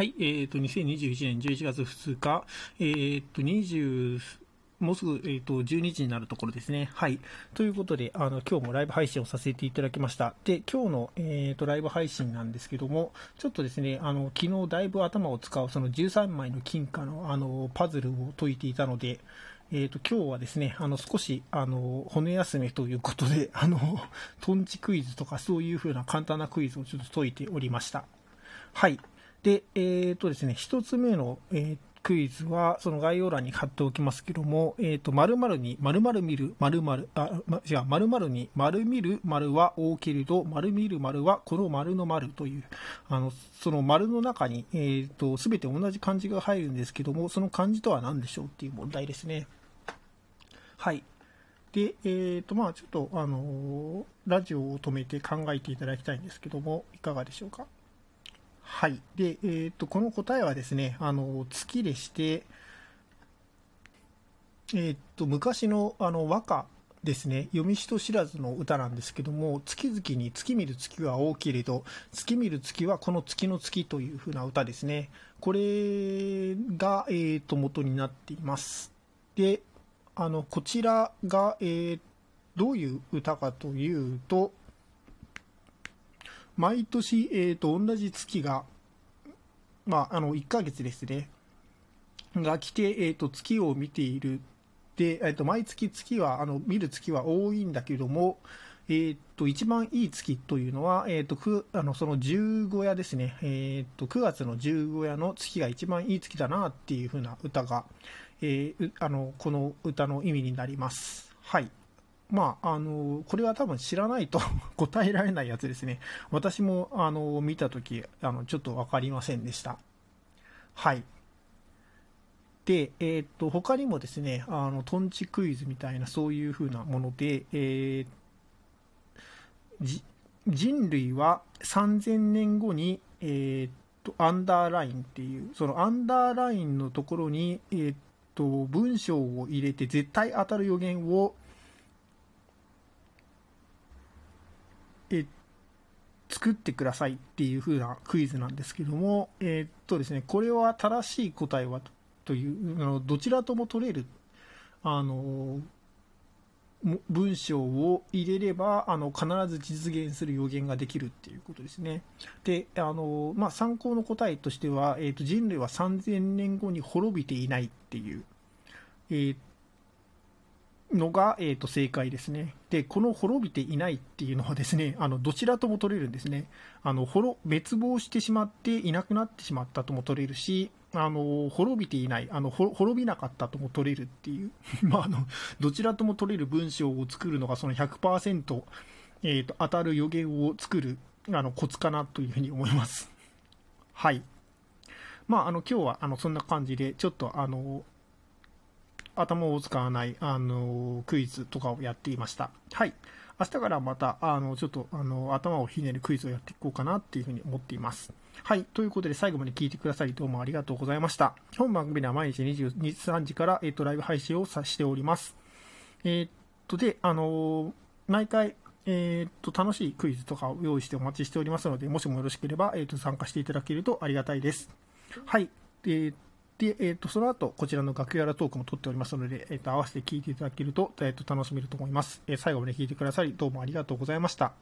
はい、えっ、ー、と、2021年11月2日、えっ、ー、と、20、もうすぐ、えっ、ー、と、12時になるところですね。はい。ということで、あの、今日もライブ配信をさせていただきました。で、今日の、えっ、と、ライブ配信なんですけども、ちょっとですね、あの、昨日だいぶ頭を使う、その13枚の金貨の、あの、パズルを解いていたので、えっ、と、今日はですね、あの、少し、あの、骨休めということで、あの、トンチクイズとかそういう風な簡単なクイズをちょっと解いておりました。はい。で、えっ、ー、とですね、一つ目の、えー、クイズは、その概要欄に貼っておきますけども、えっ、ー、と、〇〇に〇〇見る、〇〇、あ、ま、違う、〇〇に〇見る〇は大けれど、〇見る〇はこの〇の〇という、あの、その〇の中に、えっ、ー、と、すべて同じ漢字が入るんですけども、その漢字とは何でしょうっていう問題ですね。はい。で、えっ、ー、と、まあちょっと、あのラジオを止めて考えていただきたいんですけども、いかがでしょうか？はい。で、えー、と、この答えはですね、あの、月でして、えー、と、昔の、あの、和歌ですね、読み人知らずの歌なんですけども、月々に月見る月は大きいけれど、月見る月はこの月の月という風な歌ですね。これが、えー、と、元になっています。で、あの、こちらが、えー、どういう歌かというと、毎年、えーと、同じ月が、まあ、あの1ヶ月ですね、が来て、えーと、月を見ている。で、えーと、毎月月は、あの見る月は多いんだけども、えーと、一番いい月というのは、えーと、くあのその十五夜ですね、えーと、9月の十五夜の月が一番いい月だなっていう風な歌が、えー、あのこの歌の意味になります。はいまあ、あの、これは多分知らないと 答えられないやつですね。私も、あの、見たとき、あの、ちょっとわかりませんでした。はい。で、えっ、と、他にもですね、あの、トンチクイズみたいな、そういう風なもので、えー、人類は3000年後に、えっ、と、アンダーラインっていう、そのアンダーラインのところに、えっ、と、文章を入れて絶対当たる予言をえ作ってくださいっていう風なクイズなんですけども、えー、っとですね、これは正しい答えはという、あのどちらとも取れる、あの、文章を入れればあの必ず実現する予言ができるっていうことですね。で、あのまあ、参考の答えとしては、えー、と人類は3000年後に滅びていないっていう、えー、のが、えー、と正解ですね。で、この滅びていないっていうのはですね、あのどちらとも取れるんですね。あの滅滅亡してしまっていなくなってしまったとも取れるし、あの滅びていないあの、滅びなかったとも取れるっていう、まあ、あのどちらとも取れる文章を作るのがその100%、えーと、当たる予言を作るあのコツかなというふうに思います。はい。まあ、あの今日はあのそんな感じで、ちょっとあの頭を使わない、あの、クイズとかをやっていました。はい。明日からまた、あの、ちょっと、あの、頭をひねるクイズをやっていこうかなっていうふうに思っています。はい。ということで、最後まで聞いてくださり、どうもありがとうございました。本番組では毎日23時から、えっ、ー、と、ライブ配信をさしております。えー、っと、で、あの毎回、えー、っと、楽しいクイズとかを用意してお待ちしておりますので、もしもよろしければ、えっと、参加していただけるとありがたいです。はい。えーで、えーと、その後こちらの楽屋らトークも撮っておりますので、えーと、合わせて聞いていただけると,、えーと楽しめると思います、え、最後まで聞いてくださりどうもありがとうございました。